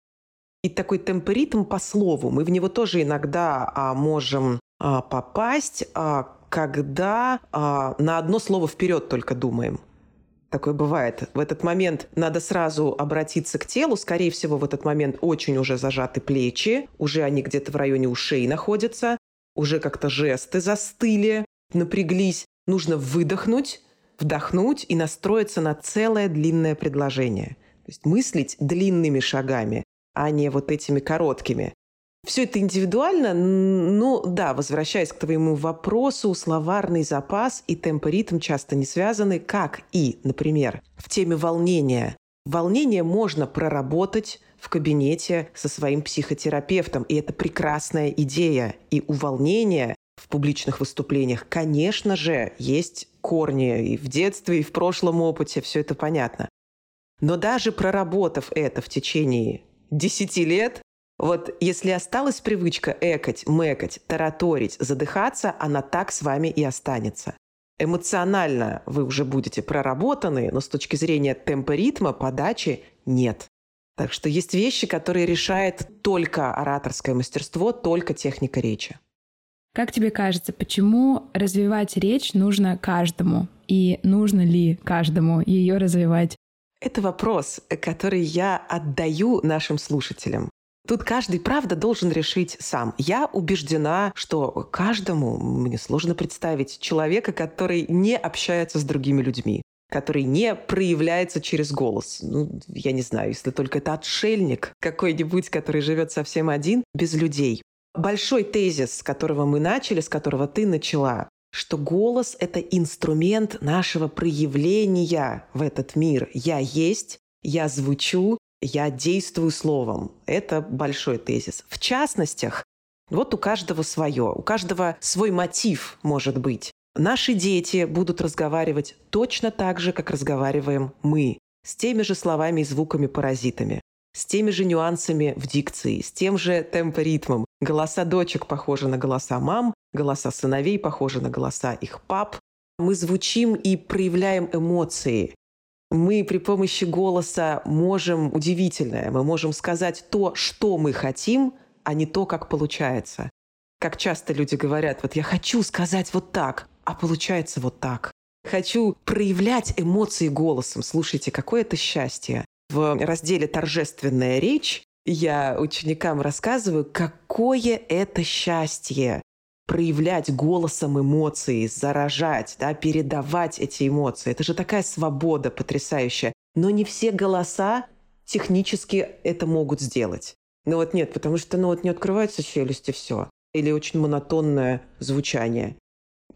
[SPEAKER 1] И такой темпоритм по слову, мы в него тоже иногда а, можем а, попасть, а, когда а, на одно слово вперед только думаем. Такое бывает. В этот момент надо сразу обратиться к телу. Скорее всего, в этот момент очень уже зажаты плечи, уже они где-то в районе ушей находятся, уже как-то жесты застыли, напряглись. Нужно выдохнуть, вдохнуть и настроиться на целое длинное предложение. То есть мыслить длинными шагами, а не вот этими короткими. Все это индивидуально, но да, возвращаясь к твоему вопросу, словарный запас и темпоритм часто не связаны, как и, например, в теме волнения. Волнение можно проработать в кабинете со своим психотерапевтом, и это прекрасная идея. И у волнения в публичных выступлениях, конечно же, есть корни и в детстве, и в прошлом опыте, все это понятно. Но даже проработав это в течение 10 лет, вот если осталась привычка экать, мэкать, тараторить, задыхаться, она так с вами и останется. Эмоционально вы уже будете проработаны, но с точки зрения темпа ритма, подачи нет. Так что есть вещи, которые решает только ораторское мастерство, только техника речи.
[SPEAKER 2] Как тебе кажется, почему развивать речь нужно каждому? И нужно ли каждому ее развивать?
[SPEAKER 1] Это вопрос, который я отдаю нашим слушателям. Тут каждый, правда, должен решить сам. Я убеждена, что каждому, мне сложно представить, человека, который не общается с другими людьми который не проявляется через голос. Ну, я не знаю, если только это отшельник какой-нибудь, который живет совсем один, без людей. Большой тезис, с которого мы начали, с которого ты начала, что голос — это инструмент нашего проявления в этот мир. Я есть, я звучу, я действую словом. Это большой тезис. В частностях, вот у каждого свое, у каждого свой мотив может быть. Наши дети будут разговаривать точно так же, как разговариваем мы, с теми же словами и звуками-паразитами, с теми же нюансами в дикции, с тем же темпоритмом. Голоса дочек похожи на голоса мам, голоса сыновей похожи на голоса их пап. Мы звучим и проявляем эмоции мы при помощи голоса можем удивительное, мы можем сказать то, что мы хотим, а не то, как получается. Как часто люди говорят, вот я хочу сказать вот так, а получается вот так. Хочу проявлять эмоции голосом. Слушайте, какое это счастье. В разделе «Торжественная речь» я ученикам рассказываю, какое это счастье проявлять голосом эмоции, заражать, да, передавать эти эмоции. Это же такая свобода потрясающая. Но не все голоса технически это могут сделать. Ну вот нет, потому что ну вот не открываются челюсти, все. или очень монотонное звучание.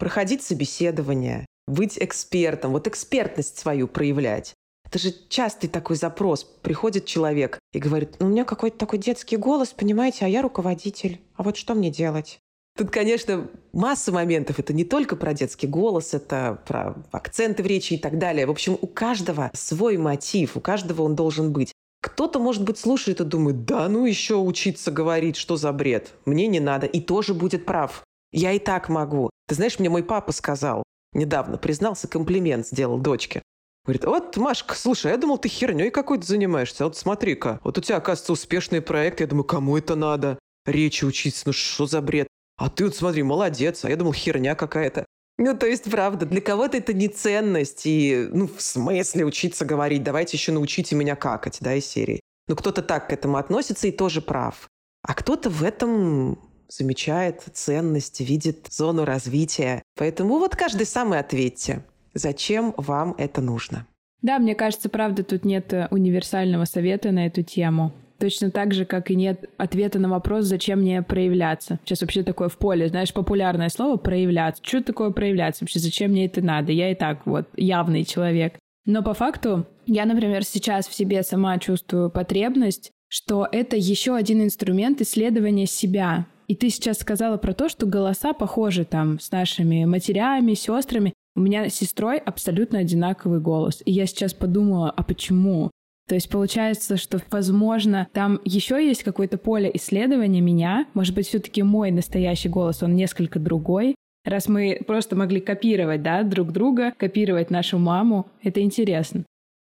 [SPEAKER 1] Проходить собеседование, быть экспертом, вот экспертность свою проявлять. Это же частый такой запрос. Приходит человек и говорит, ну, у меня какой-то такой детский голос, понимаете, а я руководитель. А вот что мне делать? Тут, конечно, масса моментов. Это не только про детский голос, это про акценты в речи и так далее. В общем, у каждого свой мотив, у каждого он должен быть. Кто-то, может быть, слушает и думает, да ну еще учиться говорить, что за бред, мне не надо, и тоже будет прав. Я и так могу. Ты знаешь, мне мой папа сказал, недавно признался, комплимент сделал дочке. Говорит, вот, Машка, слушай, я думал, ты херней какой-то занимаешься. Вот смотри-ка, вот у тебя, оказывается, успешный проект. Я думаю, кому это надо? Речи учиться, ну что за бред? А ты вот смотри, молодец, а я думал, херня какая-то. Ну, то есть, правда, для кого-то это не ценность, и, ну, в смысле учиться говорить, давайте еще научите меня какать, да, из серии. Ну, кто-то так к этому относится и тоже прав. А кто-то в этом замечает ценность, видит зону развития. Поэтому вот каждый сам и ответьте, зачем вам это нужно.
[SPEAKER 2] Да, мне кажется, правда, тут нет универсального совета на эту тему. Точно так же, как и нет ответа на вопрос, зачем мне проявляться. Сейчас вообще такое в поле, знаешь, популярное слово «проявляться». Что такое проявляться? Вообще, зачем мне это надо? Я и так вот явный человек. Но по факту я, например, сейчас в себе сама чувствую потребность, что это еще один инструмент исследования себя. И ты сейчас сказала про то, что голоса похожи там с нашими матерями, сестрами. У меня с сестрой абсолютно одинаковый голос. И я сейчас подумала, а почему? То есть получается, что, возможно, там еще есть какое-то поле исследования меня. Может быть, все-таки мой настоящий голос, он несколько другой. Раз мы просто могли копировать, да, друг друга, копировать нашу маму, это интересно.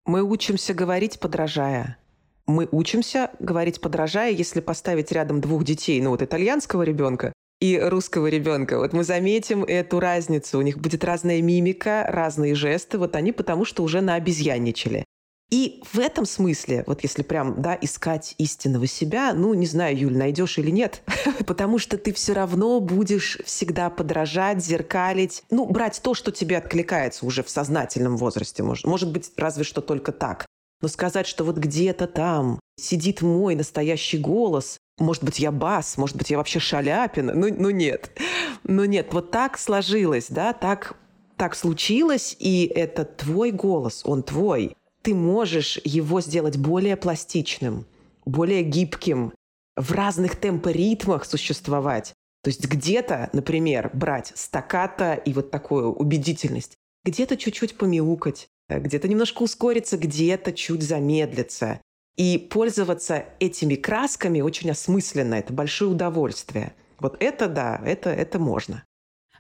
[SPEAKER 1] Мы учимся говорить, подражая. Мы учимся говорить, подражая, если поставить рядом двух детей, ну вот итальянского ребенка и русского ребенка. Вот мы заметим эту разницу. У них будет разная мимика, разные жесты. Вот они потому что уже на обезьянничали. И в этом смысле, вот если прям, да, искать истинного себя, ну, не знаю, Юль, найдешь или нет, потому что ты все равно будешь всегда подражать, зеркалить, ну, брать то, что тебе откликается уже в сознательном возрасте, может, может быть, разве что только так. Но сказать, что вот где-то там сидит мой настоящий голос, может быть, я бас, может быть, я вообще шаляпина, ну, ну нет. Ну нет, вот так сложилось, да, так, так случилось, и это твой голос, он твой ты можешь его сделать более пластичным, более гибким, в разных темпоритмах существовать. То есть где-то, например, брать стаката и вот такую убедительность, где-то чуть-чуть помяукать, где-то немножко ускориться, где-то чуть замедлиться. И пользоваться этими красками очень осмысленно, это большое удовольствие. Вот это да, это, это можно.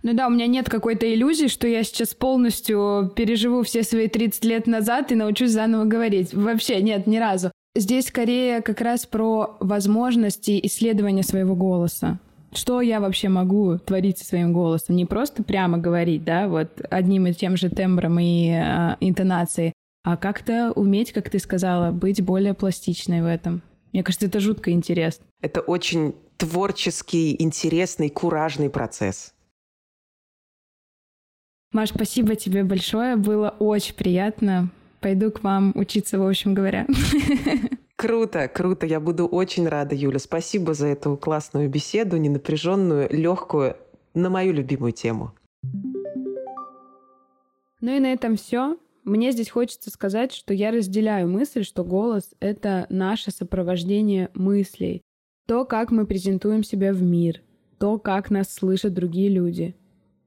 [SPEAKER 2] Ну да, у меня нет какой-то иллюзии, что я сейчас полностью переживу все свои 30 лет назад и научусь заново говорить. Вообще нет, ни разу. Здесь скорее как раз про возможности исследования своего голоса. Что я вообще могу творить со своим голосом? Не просто прямо говорить, да, вот одним и тем же тембром и э, интонацией, а как-то уметь, как ты сказала, быть более пластичной в этом. Мне кажется, это жутко интересно.
[SPEAKER 1] Это очень творческий, интересный, куражный процесс.
[SPEAKER 2] Маш, спасибо тебе большое. Было очень приятно. Пойду к вам учиться, в общем говоря.
[SPEAKER 1] Круто, круто. Я буду очень рада, Юля. Спасибо за эту классную беседу, ненапряженную, легкую, на мою любимую тему.
[SPEAKER 2] Ну и на этом все. Мне здесь хочется сказать, что я разделяю мысль, что голос — это наше сопровождение мыслей. То, как мы презентуем себя в мир, то, как нас слышат другие люди —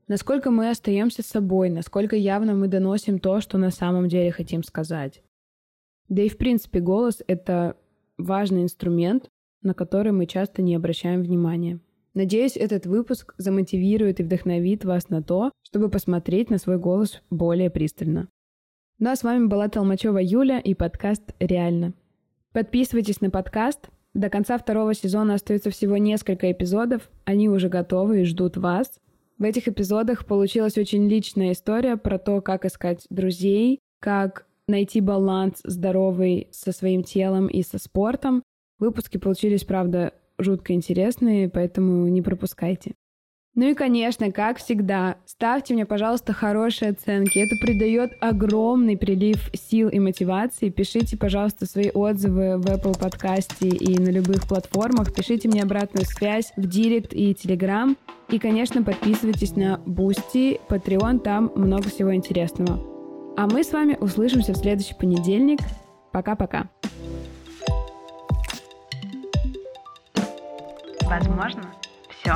[SPEAKER 2] насколько мы остаемся собой, насколько явно мы доносим то, что на самом деле хотим сказать. Да и в принципе голос — это важный инструмент, на который мы часто не обращаем внимания. Надеюсь, этот выпуск замотивирует и вдохновит вас на то, чтобы посмотреть на свой голос более пристально. Ну а с вами была Толмачева Юля и подкаст «Реально». Подписывайтесь на подкаст. До конца второго сезона остается всего несколько эпизодов. Они уже готовы и ждут вас. В этих эпизодах получилась очень личная история про то, как искать друзей, как найти баланс здоровый со своим телом и со спортом. Выпуски получились, правда, жутко интересные, поэтому не пропускайте. Ну и, конечно, как всегда, ставьте мне, пожалуйста, хорошие оценки. Это придает огромный прилив сил и мотивации. Пишите, пожалуйста, свои отзывы в Apple подкасте и на любых платформах. Пишите мне обратную связь в Директ и Телеграм. И, конечно, подписывайтесь на Boosty, Patreon, там много всего интересного. А мы с вами услышимся в следующий понедельник. Пока-пока.
[SPEAKER 4] Возможно, все.